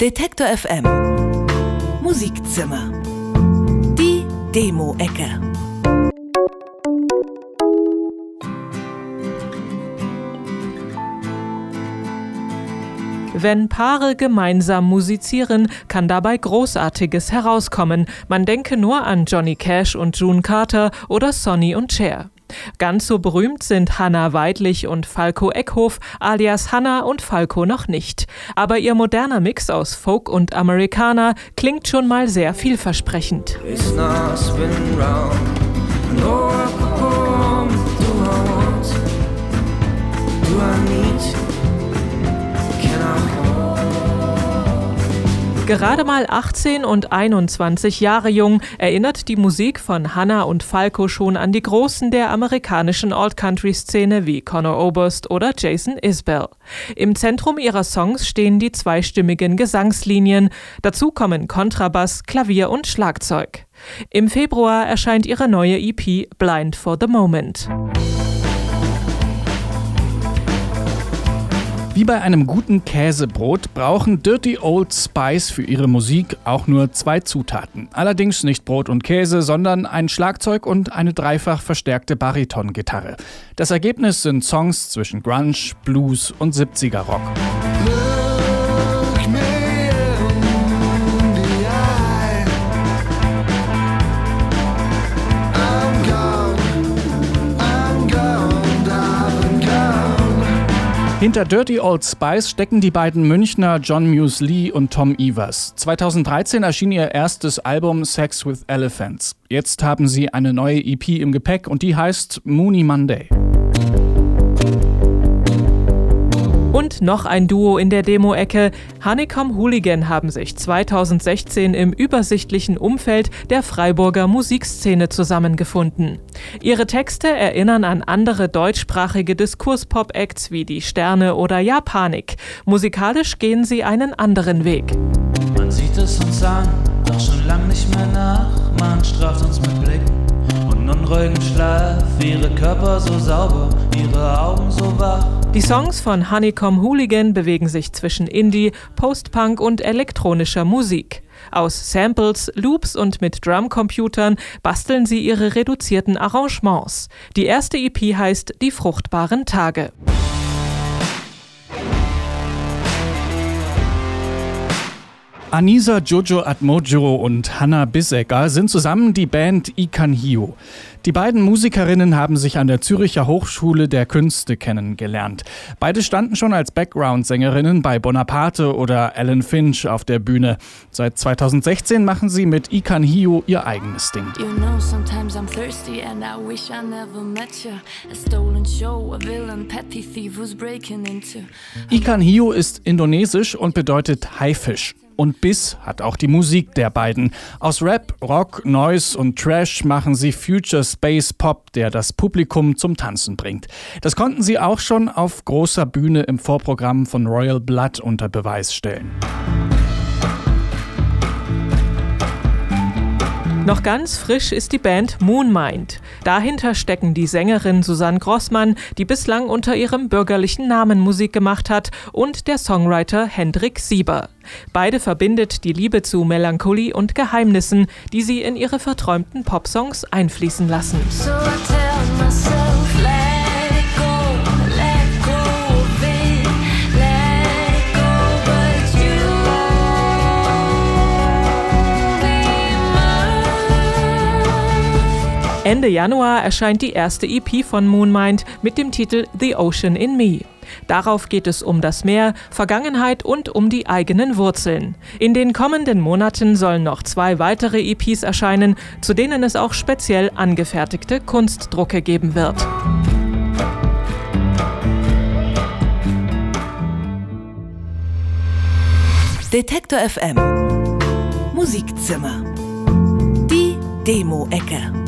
Detektor FM Musikzimmer. Die Demo-Ecke. Wenn Paare gemeinsam musizieren, kann dabei Großartiges herauskommen. Man denke nur an Johnny Cash und June Carter oder Sonny und Cher. Ganz so berühmt sind Hanna Weidlich und Falco Eckhof, alias Hanna und Falco noch nicht. Aber ihr moderner Mix aus Folk und Amerikaner klingt schon mal sehr vielversprechend. Gerade mal 18 und 21 Jahre jung erinnert die Musik von Hannah und Falco schon an die Großen der amerikanischen Alt-Country-Szene wie Conor Oberst oder Jason Isbell. Im Zentrum ihrer Songs stehen die zweistimmigen Gesangslinien. Dazu kommen Kontrabass, Klavier und Schlagzeug. Im Februar erscheint ihre neue EP Blind for the Moment. Wie bei einem guten Käsebrot brauchen Dirty Old Spice für ihre Musik auch nur zwei Zutaten. Allerdings nicht Brot und Käse, sondern ein Schlagzeug und eine dreifach verstärkte Baritongitarre. Das Ergebnis sind Songs zwischen Grunge, Blues und 70er Rock. Hinter Dirty Old Spice stecken die beiden Münchner John Muse Lee und Tom Evers. 2013 erschien ihr erstes Album Sex with Elephants. Jetzt haben sie eine neue EP im Gepäck und die heißt Mooney Monday. Und noch ein Duo in der Demo-Ecke. Honeycomb Hooligan haben sich 2016 im übersichtlichen Umfeld der Freiburger Musikszene zusammengefunden. Ihre Texte erinnern an andere deutschsprachige Diskurspop-Acts wie Die Sterne oder Japanik. Musikalisch gehen sie einen anderen Weg. Man sieht es uns an, doch schon lang nicht mehr nach. Man straft uns mit Blicken und unruhigem Schlaf. Ihre Körper so sauber, ihre Augen so wach. Die Songs von Honeycomb Hooligan bewegen sich zwischen Indie, Post-Punk und elektronischer Musik. Aus Samples, Loops und mit Drumcomputern basteln sie ihre reduzierten Arrangements. Die erste EP heißt Die fruchtbaren Tage. Anisa Jojo Atmojo und Hannah Bissecker sind zusammen die Band Ikan Hio. Die beiden Musikerinnen haben sich an der Züricher Hochschule der Künste kennengelernt. Beide standen schon als Background-Sängerinnen bei Bonaparte oder Alan Finch auf der Bühne. Seit 2016 machen sie mit Ikan Hio ihr eigenes Ding. You know, sometimes I'm thirsty and I wish I never met you. A stolen show, a villain, petty thief who's breaking into. Ikan Hio ist indonesisch und bedeutet Haifisch und Biss hat auch die Musik der beiden. Aus Rap, Rock, Noise und Trash machen sie Future Space Pop, der das Publikum zum Tanzen bringt. Das konnten sie auch schon auf großer Bühne im Vorprogramm von Royal Blood unter Beweis stellen. Noch ganz frisch ist die Band Moonmind. Dahinter stecken die Sängerin Susanne Grossmann, die bislang unter ihrem bürgerlichen Namen Musik gemacht hat, und der Songwriter Hendrik Sieber. Beide verbindet die Liebe zu Melancholie und Geheimnissen, die sie in ihre verträumten Popsongs einfließen lassen. So Ende Januar erscheint die erste EP von Moonmind mit dem Titel The Ocean in Me. Darauf geht es um das Meer, Vergangenheit und um die eigenen Wurzeln. In den kommenden Monaten sollen noch zwei weitere EPs erscheinen, zu denen es auch speziell angefertigte Kunstdrucke geben wird. Detektor FM Musikzimmer Die Demo-Ecke